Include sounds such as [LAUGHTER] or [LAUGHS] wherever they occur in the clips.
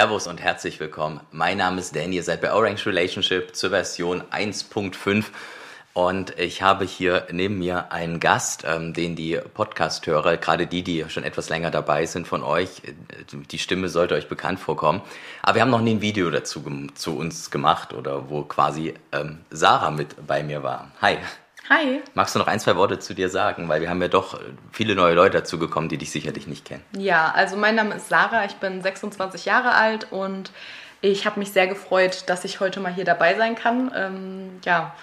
Servus und herzlich willkommen. Mein Name ist Danny, ihr seid bei Orange Relationship zur Version 1.5 und ich habe hier neben mir einen Gast, ähm, den die Podcast-Hörer, gerade die, die schon etwas länger dabei sind von euch, äh, die Stimme sollte euch bekannt vorkommen. Aber wir haben noch nie ein Video dazu zu uns gemacht oder wo quasi ähm, Sarah mit bei mir war. Hi. Hi. Magst du noch ein, zwei Worte zu dir sagen? Weil wir haben ja doch viele neue Leute dazugekommen, die dich sicherlich nicht kennen. Ja, also mein Name ist Sarah, ich bin 26 Jahre alt und ich habe mich sehr gefreut, dass ich heute mal hier dabei sein kann. Ähm, ja,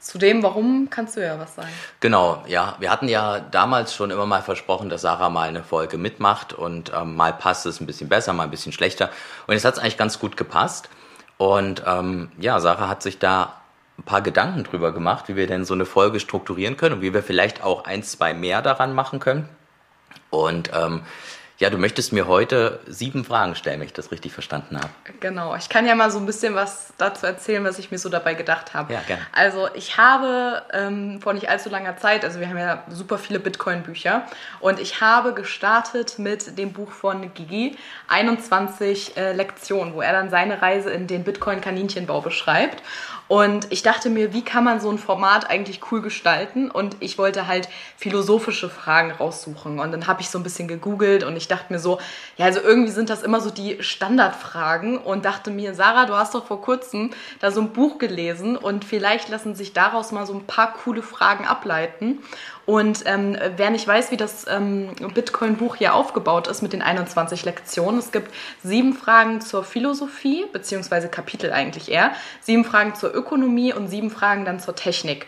zu dem, warum, kannst du ja was sagen. Genau, ja. Wir hatten ja damals schon immer mal versprochen, dass Sarah mal eine Folge mitmacht und ähm, mal passt es ein bisschen besser, mal ein bisschen schlechter. Und jetzt hat es eigentlich ganz gut gepasst. Und ähm, ja, Sarah hat sich da ein paar Gedanken drüber gemacht, wie wir denn so eine Folge strukturieren können und wie wir vielleicht auch ein, zwei mehr daran machen können. Und ähm, ja, du möchtest mir heute sieben Fragen stellen, wenn ich das richtig verstanden habe. Genau, ich kann ja mal so ein bisschen was dazu erzählen, was ich mir so dabei gedacht habe. Ja, gerne. Also ich habe ähm, vor nicht allzu langer Zeit, also wir haben ja super viele Bitcoin-Bücher und ich habe gestartet mit dem Buch von Gigi, 21 äh, Lektionen, wo er dann seine Reise in den Bitcoin-Kaninchenbau beschreibt. Und ich dachte mir, wie kann man so ein Format eigentlich cool gestalten? Und ich wollte halt philosophische Fragen raussuchen. Und dann habe ich so ein bisschen gegoogelt und ich dachte mir so, ja, also irgendwie sind das immer so die Standardfragen und dachte mir, Sarah, du hast doch vor kurzem da so ein Buch gelesen und vielleicht lassen sich daraus mal so ein paar coole Fragen ableiten. Und ähm, wer nicht weiß, wie das ähm, Bitcoin-Buch hier aufgebaut ist mit den 21 Lektionen, es gibt sieben Fragen zur Philosophie, beziehungsweise Kapitel eigentlich eher, sieben Fragen zur Ökonomie und sieben Fragen dann zur Technik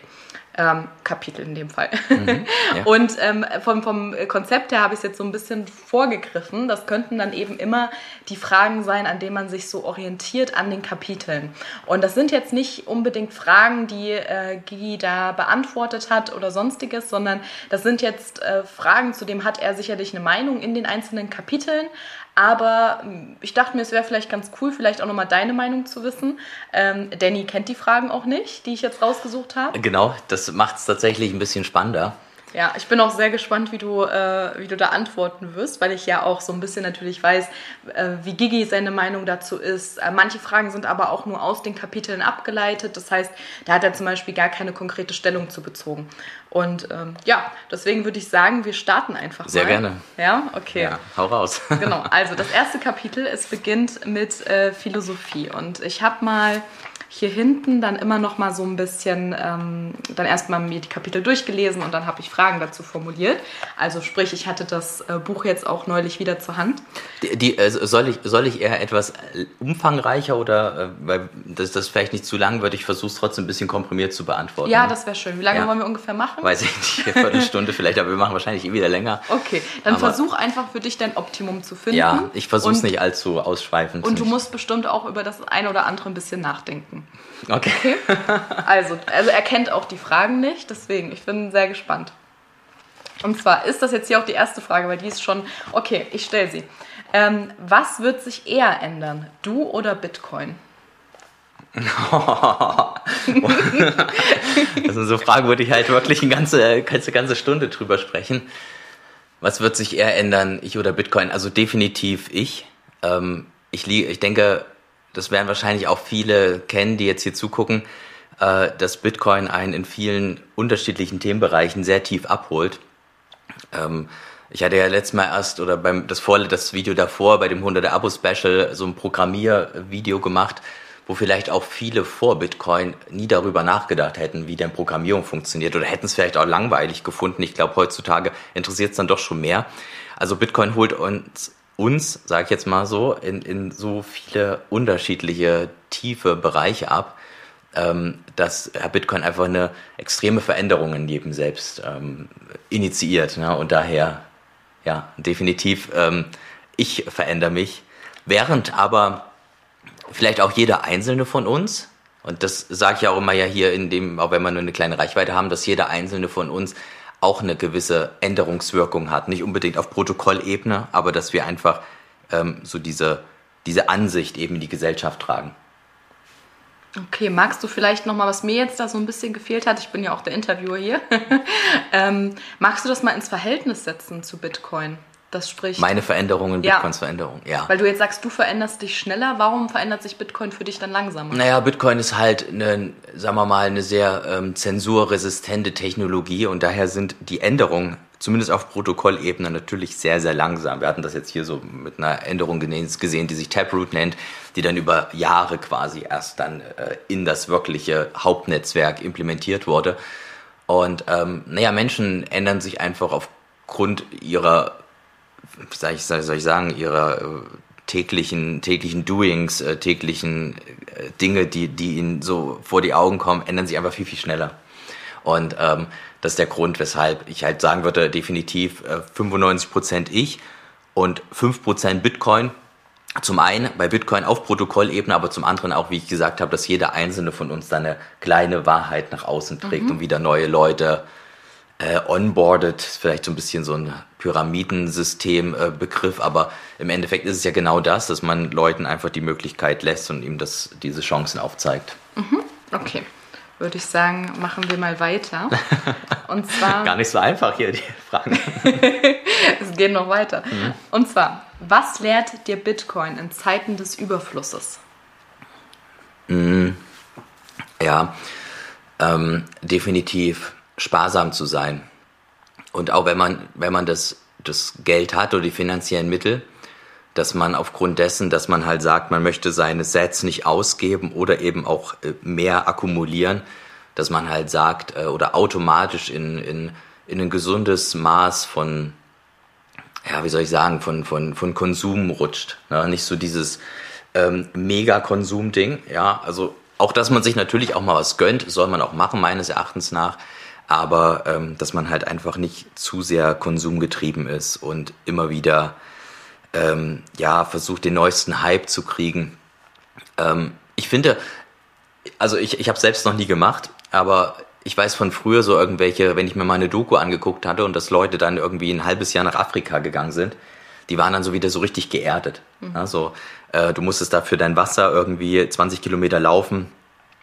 ähm, Kapitel in dem Fall. Mhm, ja. [LAUGHS] Und ähm, vom, vom Konzept her habe ich es jetzt so ein bisschen vorgegriffen. Das könnten dann eben immer die Fragen sein, an denen man sich so orientiert an den Kapiteln. Und das sind jetzt nicht unbedingt Fragen, die äh, Gigi da beantwortet hat oder sonstiges, sondern das sind jetzt äh, Fragen, zu dem hat er sicherlich eine Meinung in den einzelnen Kapiteln. Aber ich dachte mir, es wäre vielleicht ganz cool, vielleicht auch nochmal deine Meinung zu wissen. Ähm, Danny kennt die Fragen auch nicht, die ich jetzt rausgesucht habe. Genau, das macht es tatsächlich ein bisschen spannender. Ja, ich bin auch sehr gespannt, wie du, äh, wie du da antworten wirst, weil ich ja auch so ein bisschen natürlich weiß, äh, wie Gigi seine Meinung dazu ist. Äh, manche Fragen sind aber auch nur aus den Kapiteln abgeleitet. Das heißt, da hat er zum Beispiel gar keine konkrete Stellung zu bezogen. Und ähm, ja, deswegen würde ich sagen, wir starten einfach sehr mal. Sehr gerne. Ja, okay. Ja, hau raus. genau, also das erste Kapitel, es beginnt mit äh, Philosophie. Und ich habe mal hier hinten dann immer noch mal so ein bisschen, ähm, dann erstmal mir die Kapitel durchgelesen und dann habe ich Fragen dazu formuliert. Also sprich, ich hatte das äh, Buch jetzt auch neulich wieder zur Hand. Die, die äh, soll, ich, soll ich eher etwas äh, umfangreicher oder, äh, weil das, das vielleicht nicht zu lang wird, ich versuche es trotzdem ein bisschen komprimiert zu beantworten. Ja, das wäre schön. Wie lange ja. wollen wir ungefähr machen? Weiß ich nicht, eine Viertelstunde vielleicht, aber wir machen wahrscheinlich eh wieder länger. Okay, dann aber, versuch einfach für dich dein Optimum zu finden. Ja, ich versuche es nicht allzu ausschweifend. Und du musst bestimmt auch über das eine oder andere ein bisschen nachdenken. Okay. okay. Also, also er kennt auch die Fragen nicht, deswegen, ich bin sehr gespannt. Und zwar ist das jetzt hier auch die erste Frage, weil die ist schon, okay, ich stelle sie. Ähm, was wird sich eher ändern, du oder Bitcoin? [LAUGHS] das sind so Fragen, wo ich halt wirklich eine ganze, ganze, ganze Stunde drüber sprechen. Was wird sich eher ändern, ich oder Bitcoin? Also definitiv ich. Ähm, ich, ich denke, das werden wahrscheinlich auch viele kennen, die jetzt hier zugucken, äh, dass Bitcoin einen in vielen unterschiedlichen Themenbereichen sehr tief abholt. Ähm, ich hatte ja letztes Mal erst oder beim das vor das Video davor bei dem 100 Abo Special so ein Programmiervideo gemacht, wo vielleicht auch viele vor Bitcoin nie darüber nachgedacht hätten, wie denn Programmierung funktioniert oder hätten es vielleicht auch langweilig gefunden. Ich glaube, heutzutage interessiert es dann doch schon mehr. Also Bitcoin holt uns uns, sage ich jetzt mal so, in, in so viele unterschiedliche tiefe Bereiche ab, ähm, dass Bitcoin einfach eine extreme Veränderung in jedem selbst ähm, initiiert. Ne? Und daher, ja, definitiv, ähm, ich verändere mich, während aber vielleicht auch jeder Einzelne von uns, und das sage ich auch immer ja hier in dem, auch wenn wir nur eine kleine Reichweite haben, dass jeder Einzelne von uns auch eine gewisse Änderungswirkung hat. Nicht unbedingt auf Protokollebene, aber dass wir einfach ähm, so diese, diese Ansicht eben in die Gesellschaft tragen. Okay, magst du vielleicht nochmal, was mir jetzt da so ein bisschen gefehlt hat, ich bin ja auch der Interviewer hier, [LAUGHS] ähm, magst du das mal ins Verhältnis setzen zu Bitcoin? Das spricht. Meine Veränderungen, Ja. Bitcoins Veränderungen, ja. Weil du jetzt sagst, du veränderst dich schneller. Warum verändert sich Bitcoin für dich dann langsamer? Naja, Bitcoin ist halt eine, sagen wir mal, eine sehr ähm, zensurresistente Technologie und daher sind die Änderungen, zumindest auf Protokollebene, natürlich sehr, sehr langsam. Wir hatten das jetzt hier so mit einer Änderung gesehen, die sich Taproot nennt, die dann über Jahre quasi erst dann äh, in das wirkliche Hauptnetzwerk implementiert wurde. Und ähm, naja, Menschen ändern sich einfach aufgrund ihrer soll ich, soll ich sagen, ihrer äh, täglichen, täglichen Doings, äh, täglichen äh, Dinge, die, die ihnen so vor die Augen kommen, ändern sich einfach viel, viel schneller. Und ähm, das ist der Grund, weshalb ich halt sagen würde, definitiv äh, 95% ich und 5% Bitcoin. Zum einen bei Bitcoin auf Protokollebene, aber zum anderen auch, wie ich gesagt habe, dass jeder einzelne von uns da eine kleine Wahrheit nach außen trägt und wieder neue Leute äh, onboardet, ist vielleicht so ein bisschen so ein Pyramidensystem-Begriff, aber im Endeffekt ist es ja genau das, dass man Leuten einfach die Möglichkeit lässt und ihm das, diese Chancen aufzeigt. Okay. Würde ich sagen, machen wir mal weiter. [LAUGHS] Und zwar. Gar nicht so einfach hier die Fragen. [LAUGHS] Es geht noch weiter. Und zwar, was lehrt dir Bitcoin in Zeiten des Überflusses? Ja, ähm, definitiv sparsam zu sein. Und auch wenn man, wenn man das, das Geld hat oder die finanziellen Mittel, dass man aufgrund dessen, dass man halt sagt, man möchte seine Sets nicht ausgeben oder eben auch äh, mehr akkumulieren, dass man halt sagt äh, oder automatisch in, in, in ein gesundes Maß von, ja, wie soll ich sagen, von, von, von Konsum rutscht. Ne? Nicht so dieses ähm, Mega-Konsum-Ding, ja, also auch, dass man sich natürlich auch mal was gönnt, soll man auch machen, meines Erachtens nach, aber ähm, dass man halt einfach nicht zu sehr konsumgetrieben ist und immer wieder ähm, ja, versucht, den neuesten Hype zu kriegen. Ähm, ich finde, also ich, ich habe selbst noch nie gemacht, aber ich weiß von früher so irgendwelche, wenn ich mir mal eine Doku angeguckt hatte und dass Leute dann irgendwie ein halbes Jahr nach Afrika gegangen sind, die waren dann so wieder so richtig geerdet. Ja, so, äh, du musstest da für dein Wasser irgendwie 20 Kilometer laufen.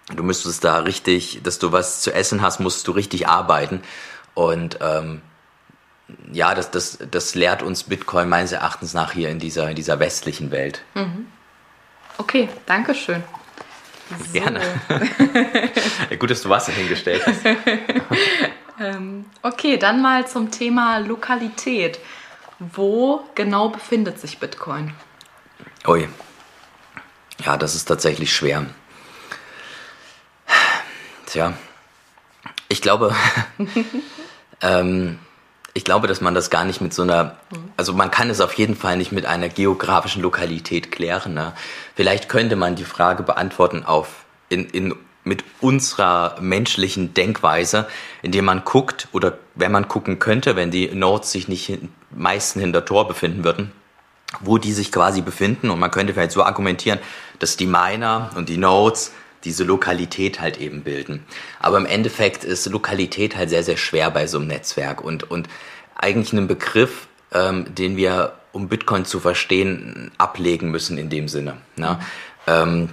Du müsstest da richtig, dass du was zu essen hast, musst du richtig arbeiten. Und ähm, ja, das, das, das lehrt uns Bitcoin meines Erachtens nach hier in dieser, in dieser westlichen Welt. Okay, danke schön. So. [LAUGHS] Gerne. Gut, dass du Wasser hingestellt hast. [LAUGHS] Okay, dann mal zum Thema Lokalität. Wo genau befindet sich Bitcoin? Ui. Ja, das ist tatsächlich schwer. Tja, ich glaube, [LAUGHS] ähm, ich glaube, dass man das gar nicht mit so einer, also man kann es auf jeden Fall nicht mit einer geografischen Lokalität klären. Ne? Vielleicht könnte man die Frage beantworten auf in, in mit unserer menschlichen Denkweise, indem man guckt oder wenn man gucken könnte, wenn die Nodes sich nicht hin, meisten hinter Tor befinden würden, wo die sich quasi befinden. Und man könnte vielleicht so argumentieren, dass die Miner und die Nodes diese Lokalität halt eben bilden. Aber im Endeffekt ist Lokalität halt sehr, sehr schwer bei so einem Netzwerk und, und eigentlich ein Begriff, ähm, den wir, um Bitcoin zu verstehen, ablegen müssen in dem Sinne. Ne? Ähm,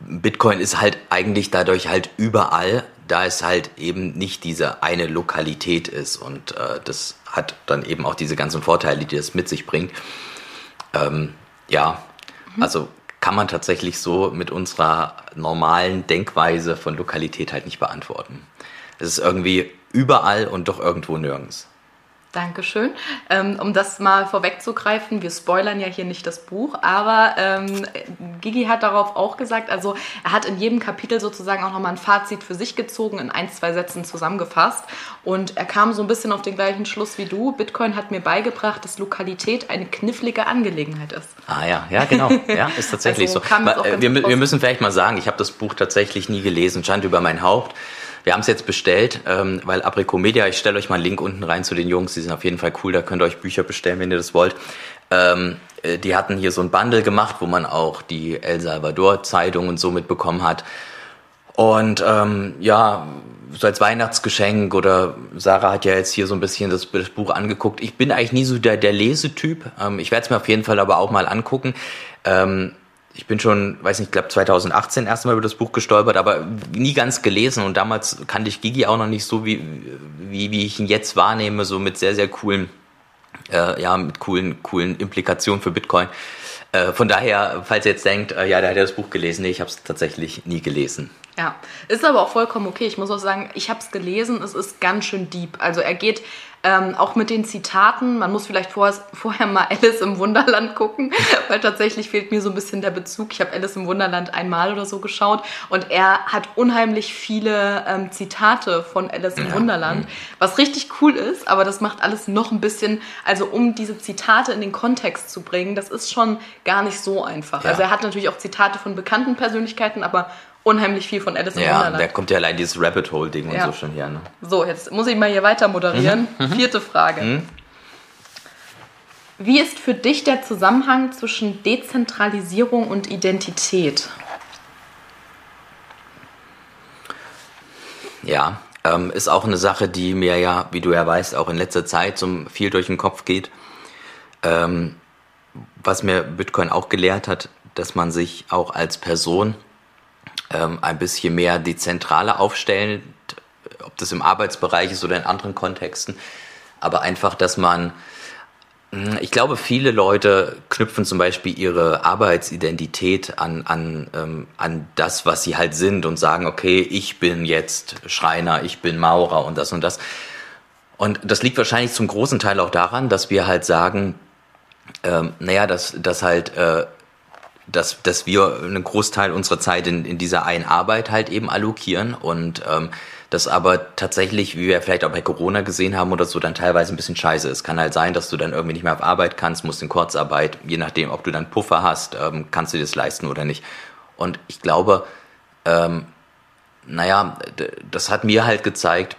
Bitcoin ist halt eigentlich dadurch halt überall, da es halt eben nicht diese eine Lokalität ist und äh, das hat dann eben auch diese ganzen Vorteile, die das mit sich bringt. Ähm, ja, also kann man tatsächlich so mit unserer normalen Denkweise von Lokalität halt nicht beantworten. Es ist irgendwie überall und doch irgendwo nirgends. Dankeschön. Ähm, um das mal vorwegzugreifen, wir spoilern ja hier nicht das Buch, aber ähm, Gigi hat darauf auch gesagt, also er hat in jedem Kapitel sozusagen auch nochmal ein Fazit für sich gezogen, in ein, zwei Sätzen zusammengefasst und er kam so ein bisschen auf den gleichen Schluss wie du. Bitcoin hat mir beigebracht, dass Lokalität eine knifflige Angelegenheit ist. Ah ja, ja genau, ja, ist tatsächlich Also so. Aber, äh, wir, wir müssen vielleicht mal sagen, ich habe das Buch tatsächlich nie gelesen, stand über mein Haupt. Wir haben es jetzt bestellt, ähm, weil Aprico Media, ich stelle euch mal einen Link unten rein zu den Jungs, die sind auf jeden Fall cool, da könnt ihr euch Bücher bestellen, wenn ihr das wollt. Ähm, äh, die hatten hier so ein Bundle gemacht, wo man auch die El Salvador Zeitung und so mitbekommen hat. Und ähm, ja, so als Weihnachtsgeschenk oder Sarah hat ja jetzt hier so ein bisschen das, das Buch angeguckt. Ich bin eigentlich nie so der, der Lesetyp. Ähm, ich werde es mir auf jeden Fall aber auch mal angucken. Ähm, ich bin schon, weiß nicht, ich glaube 2018 erst mal über das Buch gestolpert, aber nie ganz gelesen und damals kannte ich Gigi auch noch nicht so, wie, wie, wie ich ihn jetzt wahrnehme, so mit sehr, sehr coolen äh, ja, mit coolen, coolen Implikationen für Bitcoin. Äh, von daher, falls ihr jetzt denkt, äh, ja, der hat ja das Buch gelesen, nee, ich habe es tatsächlich nie gelesen. Ja, ist aber auch vollkommen okay. Ich muss auch sagen, ich habe es gelesen, es ist ganz schön deep. Also er geht ähm, auch mit den Zitaten, man muss vielleicht vor, vorher mal Alice im Wunderland gucken, [LAUGHS] weil tatsächlich fehlt mir so ein bisschen der Bezug. Ich habe Alice im Wunderland einmal oder so geschaut und er hat unheimlich viele ähm, Zitate von Alice im ja. Wunderland, was richtig cool ist, aber das macht alles noch ein bisschen, also um diese Zitate in den Kontext zu bringen, das ist schon gar nicht so einfach. Ja. Also er hat natürlich auch Zitate von bekannten Persönlichkeiten, aber unheimlich viel von Alice im ja, Wunderland. Da kommt ja allein dieses Rabbit Hole Ding ja. und so schon her. Ne? So, jetzt muss ich mal hier weiter moderieren. [LAUGHS] Mhm. Vierte Frage. Mhm. Wie ist für dich der Zusammenhang zwischen Dezentralisierung und Identität? Ja, ähm, ist auch eine Sache, die mir ja, wie du ja weißt, auch in letzter Zeit so viel durch den Kopf geht. Ähm, was mir Bitcoin auch gelehrt hat, dass man sich auch als Person ähm, ein bisschen mehr dezentraler aufstellen, ob das im Arbeitsbereich ist oder in anderen Kontexten. Aber einfach, dass man, hm, ich glaube, viele Leute knüpfen zum Beispiel ihre Arbeitsidentität an, an, ähm, an das, was sie halt sind und sagen, okay, ich bin jetzt Schreiner, ich bin Maurer und das und das. Und das liegt wahrscheinlich zum großen Teil auch daran, dass wir halt sagen, ähm, naja, dass, dass halt äh, dass, dass wir einen Großteil unserer Zeit in, in dieser einen Arbeit halt eben allokieren und ähm, das aber tatsächlich, wie wir vielleicht auch bei Corona gesehen haben oder so, dann teilweise ein bisschen scheiße ist. Kann halt sein, dass du dann irgendwie nicht mehr auf Arbeit kannst, musst in Kurzarbeit, je nachdem, ob du dann Puffer hast, ähm, kannst du dir das leisten oder nicht. Und ich glaube, ähm, naja, das hat mir halt gezeigt,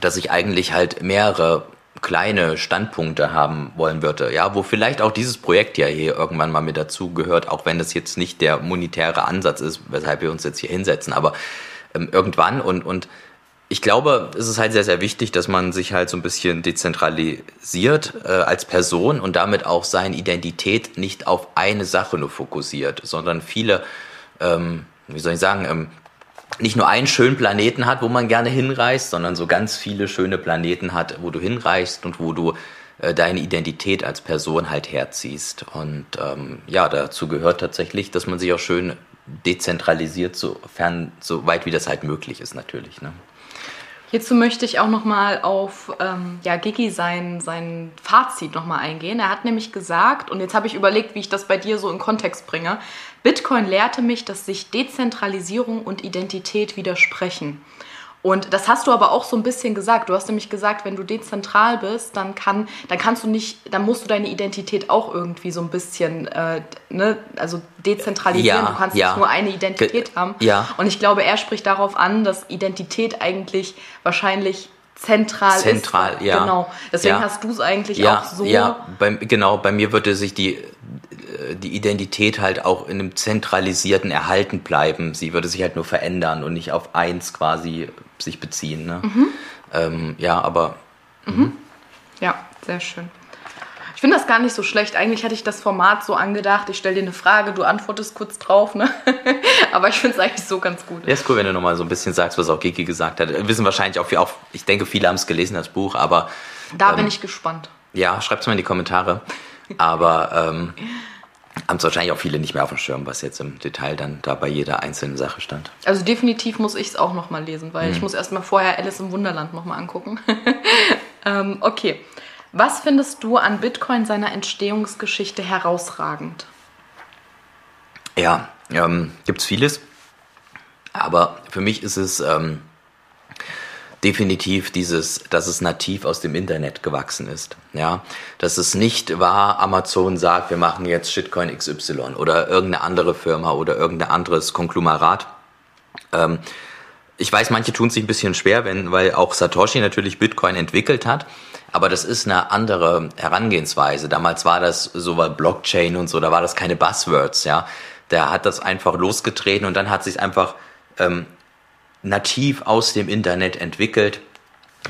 dass ich eigentlich halt mehrere kleine Standpunkte haben wollen würde, ja, wo vielleicht auch dieses Projekt ja hier irgendwann mal mit dazu gehört, auch wenn das jetzt nicht der monetäre Ansatz ist, weshalb wir uns jetzt hier hinsetzen, aber ähm, irgendwann und, und ich glaube, es ist halt sehr, sehr wichtig, dass man sich halt so ein bisschen dezentralisiert äh, als Person und damit auch seine Identität nicht auf eine Sache nur fokussiert, sondern viele, ähm, wie soll ich sagen, ähm, nicht nur einen schönen Planeten hat, wo man gerne hinreist, sondern so ganz viele schöne Planeten hat, wo du hinreist und wo du äh, deine Identität als Person halt herziehst. Und ähm, ja, dazu gehört tatsächlich, dass man sich auch schön dezentralisiert, sofern, so weit wie das halt möglich ist natürlich. Ne? Hierzu möchte ich auch nochmal auf ähm, ja, Gigi sein, sein Fazit nochmal eingehen. Er hat nämlich gesagt, und jetzt habe ich überlegt, wie ich das bei dir so in Kontext bringe, Bitcoin lehrte mich, dass sich Dezentralisierung und Identität widersprechen. Und das hast du aber auch so ein bisschen gesagt. Du hast nämlich gesagt, wenn du dezentral bist, dann kann, dann kannst du nicht, dann musst du deine Identität auch irgendwie so ein bisschen, äh, ne, also dezentralisieren. Ja, du kannst ja. nicht nur eine Identität Ge haben. Ja. Und ich glaube, er spricht darauf an, dass Identität eigentlich wahrscheinlich zentral, zentral ist. ja. Genau. Deswegen ja. hast du es eigentlich ja, auch so. Ja, bei, genau. Bei mir würde sich die die Identität halt auch in einem zentralisierten erhalten bleiben. Sie würde sich halt nur verändern und nicht auf eins quasi sich beziehen. Ne? Mhm. Ähm, ja, aber. Mhm. mhm. Ja, sehr schön. Ich finde das gar nicht so schlecht. Eigentlich hatte ich das Format so angedacht, ich stelle dir eine Frage, du antwortest kurz drauf. Ne? [LAUGHS] Aber ich finde es eigentlich so ganz gut. Ja, ist cool, wenn du nochmal so ein bisschen sagst, was auch Kiki gesagt hat. Wir wissen wahrscheinlich auch, auch ich denke, viele haben es gelesen, das Buch, aber... Da ähm, bin ich gespannt. Ja, schreibt es mal in die Kommentare. Aber ähm, [LAUGHS] haben es wahrscheinlich auch viele nicht mehr auf dem Schirm, was jetzt im Detail dann da bei jeder einzelnen Sache stand. Also definitiv muss ich es auch nochmal lesen, weil hm. ich muss erstmal vorher Alice im Wunderland nochmal angucken. [LAUGHS] ähm, okay. Was findest du an Bitcoin seiner Entstehungsgeschichte herausragend? Ja, ähm, gibt es vieles. Aber für mich ist es ähm, definitiv dieses, dass es nativ aus dem Internet gewachsen ist. Ja, dass es nicht war, Amazon sagt, wir machen jetzt Shitcoin XY oder irgendeine andere Firma oder irgendein anderes Konglomerat. Ähm, ich weiß, manche tun sich ein bisschen schwer, wenn, weil auch Satoshi natürlich Bitcoin entwickelt hat. Aber das ist eine andere Herangehensweise. Damals war das so war Blockchain und so, da war das keine Buzzwords, ja. Der hat das einfach losgetreten und dann hat sich einfach ähm, nativ aus dem Internet entwickelt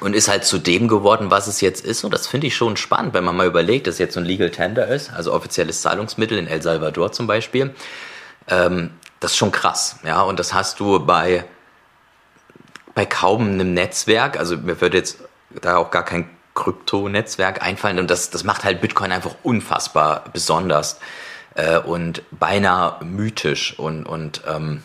und ist halt zu dem geworden, was es jetzt ist. Und das finde ich schon spannend, wenn man mal überlegt, dass jetzt so ein Legal Tender ist, also offizielles Zahlungsmittel in El Salvador zum Beispiel. Ähm, das ist schon krass, ja. Und das hast du bei, bei kaum einem Netzwerk, also mir wird jetzt da auch gar kein Kryptonetzwerk einfallen und das, das macht halt Bitcoin einfach unfassbar besonders äh, und beinahe mythisch und, und ähm,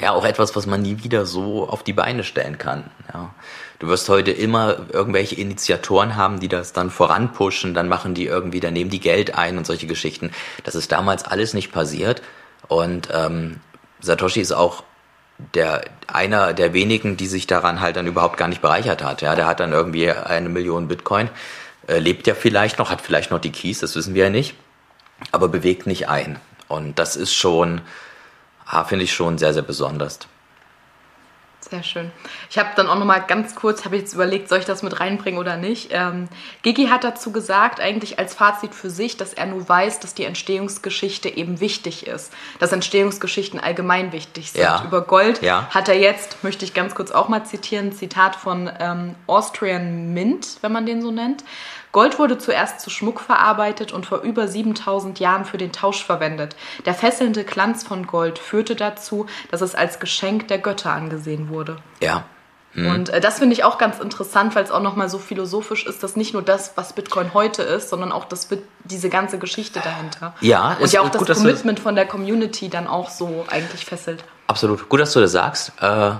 ja, auch etwas, was man nie wieder so auf die Beine stellen kann. Ja. Du wirst heute immer irgendwelche Initiatoren haben, die das dann voranpushen, dann machen die irgendwie, dann nehmen die Geld ein und solche Geschichten. Das ist damals alles nicht passiert. Und ähm, Satoshi ist auch der einer der wenigen, die sich daran halt dann überhaupt gar nicht bereichert hat. Ja, der hat dann irgendwie eine Million Bitcoin, äh, lebt ja vielleicht noch, hat vielleicht noch die Keys, das wissen wir ja nicht, aber bewegt nicht ein. Und das ist schon, ah, finde ich schon sehr, sehr besonders. Sehr schön. Ich habe dann auch noch mal ganz kurz, habe ich jetzt überlegt, soll ich das mit reinbringen oder nicht. Ähm, Gigi hat dazu gesagt, eigentlich als Fazit für sich, dass er nur weiß, dass die Entstehungsgeschichte eben wichtig ist, dass Entstehungsgeschichten allgemein wichtig sind. Ja. Über Gold ja. hat er jetzt, möchte ich ganz kurz auch mal zitieren, ein Zitat von ähm, Austrian Mint, wenn man den so nennt. Gold wurde zuerst zu Schmuck verarbeitet und vor über 7000 Jahren für den Tausch verwendet. Der fesselnde Glanz von Gold führte dazu, dass es als Geschenk der Götter angesehen wurde. Ja. Mhm. Und äh, das finde ich auch ganz interessant, weil es auch nochmal so philosophisch ist, dass nicht nur das, was Bitcoin heute ist, sondern auch das, diese ganze Geschichte dahinter. Ja, und ja auch das gut, Commitment von der Community dann auch so eigentlich fesselt. Absolut. Gut, dass du das sagst. Äh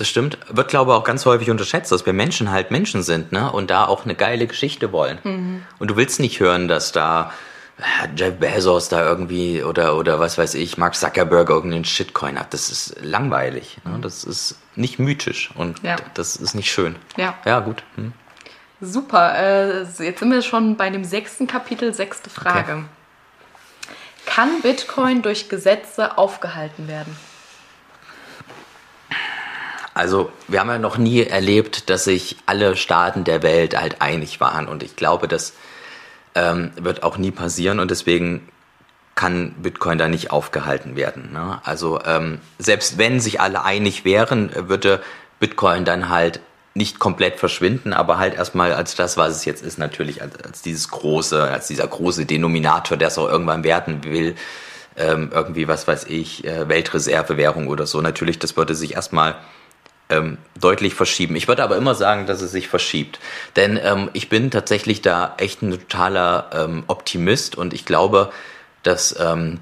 das stimmt. Wird, glaube ich, auch ganz häufig unterschätzt, dass wir Menschen halt Menschen sind, ne? Und da auch eine geile Geschichte wollen. Mhm. Und du willst nicht hören, dass da Jeff Bezos da irgendwie oder, oder was weiß ich, Mark Zuckerberg irgendeinen Shitcoin hat. Das ist langweilig. Ne? Das ist nicht mythisch und ja. das ist nicht schön. Ja. Ja, gut. Hm. Super. Äh, jetzt sind wir schon bei dem sechsten Kapitel, sechste Frage. Okay. Kann Bitcoin durch Gesetze aufgehalten werden? Also wir haben ja noch nie erlebt, dass sich alle Staaten der Welt halt einig waren und ich glaube, das ähm, wird auch nie passieren und deswegen kann Bitcoin da nicht aufgehalten werden. Ne? Also ähm, selbst wenn sich alle einig wären, würde Bitcoin dann halt nicht komplett verschwinden, aber halt erstmal als das, was es jetzt ist, natürlich als, als dieses große, als dieser große Denominator, der es auch irgendwann werden will, ähm, irgendwie, was weiß ich, äh, Weltreservewährung oder so. Natürlich, das würde sich erstmal ähm, deutlich verschieben. Ich würde aber immer sagen, dass es sich verschiebt. Denn ähm, ich bin tatsächlich da echt ein totaler ähm, Optimist und ich glaube, dass ähm,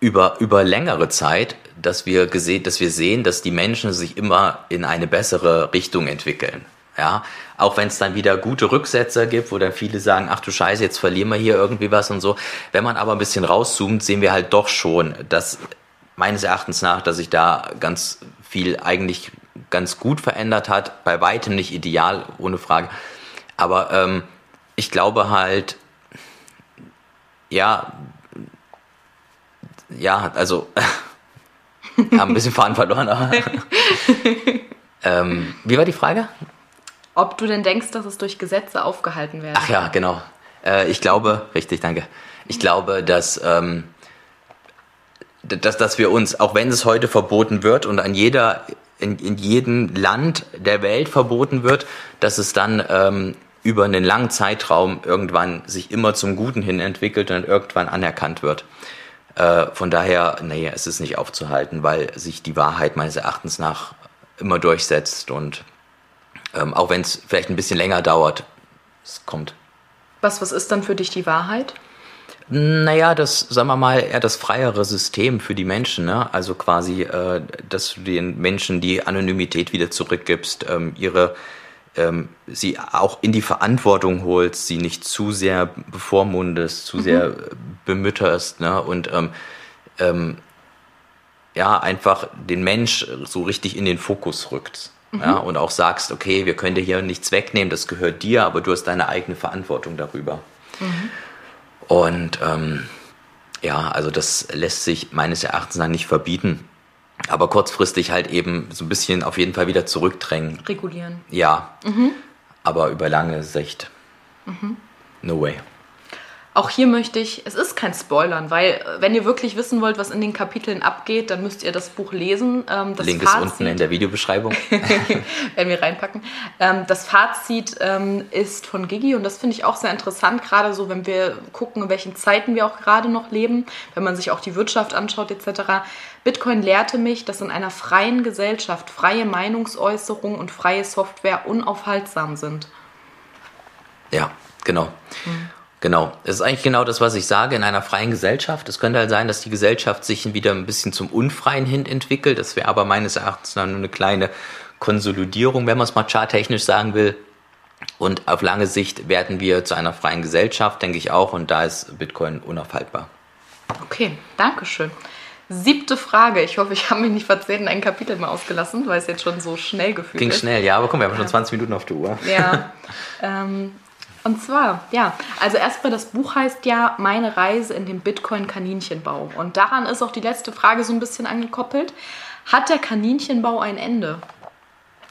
über, über längere Zeit, dass wir dass wir sehen, dass die Menschen sich immer in eine bessere Richtung entwickeln. Ja, auch wenn es dann wieder gute Rücksetzer gibt, wo dann viele sagen, ach du Scheiße, jetzt verlieren wir hier irgendwie was und so. Wenn man aber ein bisschen rauszoomt, sehen wir halt doch schon, dass meines Erachtens nach, dass sich da ganz viel eigentlich ganz gut verändert hat. Bei weitem nicht ideal, ohne Frage. Aber ähm, ich glaube halt, ja, ja, also, [LAUGHS] haben ein bisschen Faden verloren. Aber, [LAUGHS] ähm, wie war die Frage? Ob du denn denkst, dass es durch Gesetze aufgehalten wird? Ach ja, genau. Äh, ich glaube, richtig, danke. Ich glaube, dass ähm, dass, dass wir uns, auch wenn es heute verboten wird und an jeder, in, in jedem Land der Welt verboten wird, dass es dann ähm, über einen langen Zeitraum irgendwann sich immer zum Guten hin entwickelt und irgendwann anerkannt wird. Äh, von daher, nee, es ist nicht aufzuhalten, weil sich die Wahrheit meines Erachtens nach immer durchsetzt und ähm, auch wenn es vielleicht ein bisschen länger dauert, es kommt. Was, was ist dann für dich die Wahrheit? Naja, das, sagen wir mal, eher das freiere System für die Menschen. Ne? Also quasi, äh, dass du den Menschen die Anonymität wieder zurückgibst, ähm, ihre, ähm, sie auch in die Verantwortung holst, sie nicht zu sehr bevormundest, zu mhm. sehr bemütterst ne? und ähm, ähm, ja, einfach den Mensch so richtig in den Fokus rückt. Mhm. Ja, und auch sagst, okay, wir können dir hier nichts wegnehmen, das gehört dir, aber du hast deine eigene Verantwortung darüber. Mhm. Und ähm, ja, also das lässt sich meines Erachtens nach nicht verbieten. Aber kurzfristig halt eben so ein bisschen auf jeden Fall wieder zurückdrängen. Regulieren. Ja. Mhm. Aber über lange Sicht. Mhm. No way. Auch hier möchte ich, es ist kein Spoilern, weil äh, wenn ihr wirklich wissen wollt, was in den Kapiteln abgeht, dann müsst ihr das Buch lesen. Ähm, das Link Fazit, ist unten in der Videobeschreibung. [LAUGHS] werden wir reinpacken. Ähm, das Fazit ähm, ist von Gigi und das finde ich auch sehr interessant, gerade so, wenn wir gucken, in welchen Zeiten wir auch gerade noch leben, wenn man sich auch die Wirtschaft anschaut etc. Bitcoin lehrte mich, dass in einer freien Gesellschaft freie Meinungsäußerung und freie Software unaufhaltsam sind. Ja, genau. Mhm. Genau. Das ist eigentlich genau das, was ich sage in einer freien Gesellschaft. Es könnte halt sein, dass die Gesellschaft sich wieder ein bisschen zum Unfreien hin entwickelt. Das wäre aber meines Erachtens dann nur eine kleine Konsolidierung, wenn man es mal charttechnisch sagen will. Und auf lange Sicht werden wir zu einer freien Gesellschaft, denke ich auch. Und da ist Bitcoin unaufhaltbar. Okay, danke schön. Siebte Frage. Ich hoffe, ich habe mich nicht verzählt und ein Kapitel mal ausgelassen, weil es jetzt schon so schnell gefühlt Ging ist. Ging schnell, ja, aber komm, wir haben schon 20 Minuten auf der Uhr. Ja. [LAUGHS] ähm, und zwar, ja, also erstmal das Buch heißt ja Meine Reise in den Bitcoin-Kaninchenbau. Und daran ist auch die letzte Frage so ein bisschen angekoppelt. Hat der Kaninchenbau ein Ende?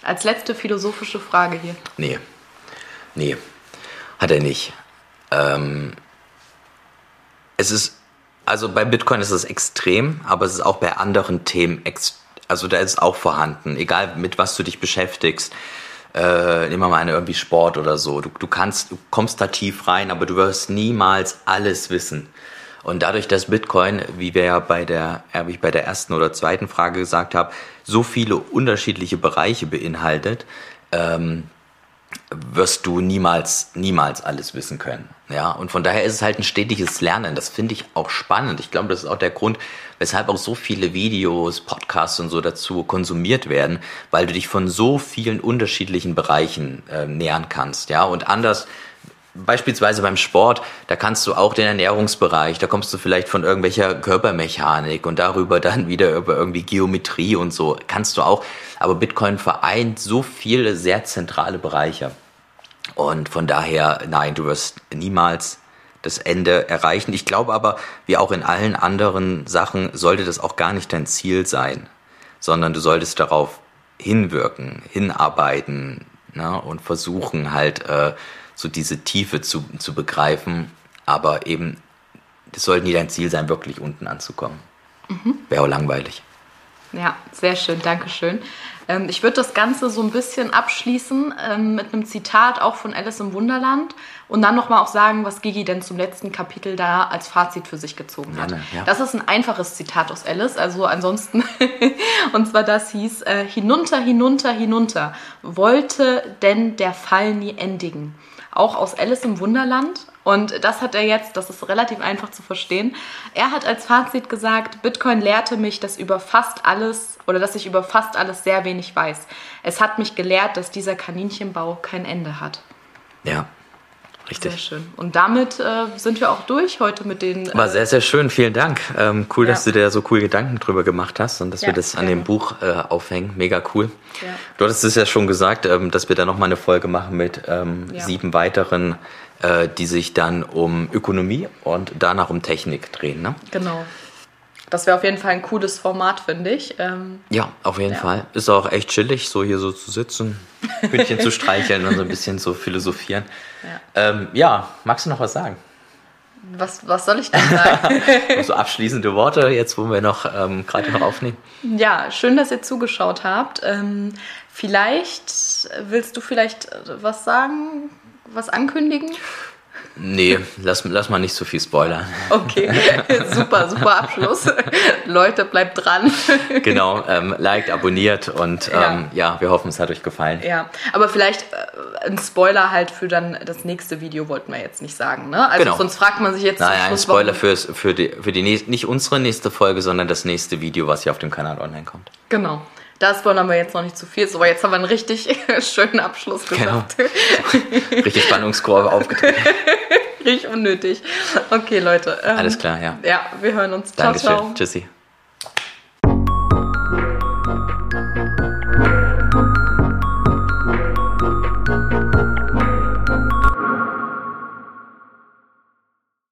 Als letzte philosophische Frage hier. Nee. Nee, hat er nicht. Ähm, es ist, also bei Bitcoin ist es extrem, aber es ist auch bei anderen Themen, also da ist es auch vorhanden, egal mit was du dich beschäftigst äh, nehmen wir mal eine irgendwie Sport oder so. Du, du kannst, du kommst da tief rein, aber du wirst niemals alles wissen. Und dadurch, dass Bitcoin, wie wir ja bei der, ja, wie ich bei der ersten oder zweiten Frage gesagt habe, so viele unterschiedliche Bereiche beinhaltet, ähm, wirst du niemals, niemals alles wissen können. Ja, und von daher ist es halt ein stetiges Lernen. Das finde ich auch spannend. Ich glaube, das ist auch der Grund, weshalb auch so viele Videos, Podcasts und so dazu konsumiert werden, weil du dich von so vielen unterschiedlichen Bereichen äh, nähern kannst. Ja, und anders, beispielsweise beim Sport, da kannst du auch den Ernährungsbereich, da kommst du vielleicht von irgendwelcher Körpermechanik und darüber [LAUGHS] dann wieder über irgendwie Geometrie und so, kannst du auch. Aber Bitcoin vereint so viele sehr zentrale Bereiche. Und von daher, nein, du wirst niemals das Ende erreichen. Ich glaube aber, wie auch in allen anderen Sachen, sollte das auch gar nicht dein Ziel sein, sondern du solltest darauf hinwirken, hinarbeiten ne, und versuchen halt äh, so diese Tiefe zu, zu begreifen. Aber eben, das sollte nie dein Ziel sein, wirklich unten anzukommen. Mhm. Wäre auch langweilig. Ja, sehr schön, Dankeschön. Ähm, ich würde das Ganze so ein bisschen abschließen ähm, mit einem Zitat auch von Alice im Wunderland und dann nochmal auch sagen, was Gigi denn zum letzten Kapitel da als Fazit für sich gezogen hat. Ja, ja. Das ist ein einfaches Zitat aus Alice, also ansonsten, [LAUGHS] und zwar das hieß, äh, hinunter, hinunter, hinunter, wollte denn der Fall nie endigen auch aus Alice im Wunderland. Und das hat er jetzt, das ist relativ einfach zu verstehen. Er hat als Fazit gesagt, Bitcoin lehrte mich, dass über fast alles oder dass ich über fast alles sehr wenig weiß. Es hat mich gelehrt, dass dieser Kaninchenbau kein Ende hat. Ja, Richtig. Sehr schön. Und damit äh, sind wir auch durch heute mit den. Äh War sehr, sehr schön. Vielen Dank. Ähm, cool, ja. dass du dir so cool Gedanken drüber gemacht hast und dass ja, wir das an dem Buch äh, aufhängen. Mega cool. Ja. Du hattest es ja schon gesagt, ähm, dass wir da nochmal eine Folge machen mit ähm, sieben weiteren, äh, die sich dann um Ökonomie und danach um Technik drehen. Ne? Genau. Das wäre auf jeden Fall ein cooles Format, finde ich. Ähm, ja, auf jeden Fall. Ist auch echt chillig, so hier so zu sitzen, Hündchen zu streicheln und so ein bisschen zu philosophieren. Ja. Ähm, ja, magst du noch was sagen? Was, was soll ich denn sagen? [LAUGHS] so abschließende Worte, jetzt wo wir noch ähm, gerade noch aufnehmen. Ja, schön, dass ihr zugeschaut habt. Ähm, vielleicht willst du vielleicht was sagen, was ankündigen? Nee, lass, lass mal nicht so viel spoilern. Okay, [LAUGHS] super, super Abschluss. Leute, bleibt dran. [LAUGHS] Genau, ähm, liked, abonniert und ähm, ja. ja. wir hoffen, es hat euch gefallen. Ja, aber vielleicht äh, ein Spoiler halt für dann das nächste Video wollten wir jetzt nicht sagen, ne? Also genau. sonst fragt man sich jetzt naja, ein Spoiler fürs, für die, für die nächste, nicht unsere nächste Folge, sondern das nächste Video, was hier auf dem Kanal online kommt. Genau. Das spoilern wir jetzt noch nicht zu viel, aber jetzt haben wir einen richtig [LAUGHS] schönen Abschluss gemacht. Genau. [LAUGHS] Richtig Spannungskurve aufgetreten. [LAUGHS] richtig unnötig. Okay, Leute. Ähm, Alles klar, ja. Ja, wir hören uns. Ciao, Dankeschön. ciao. Tschüssi.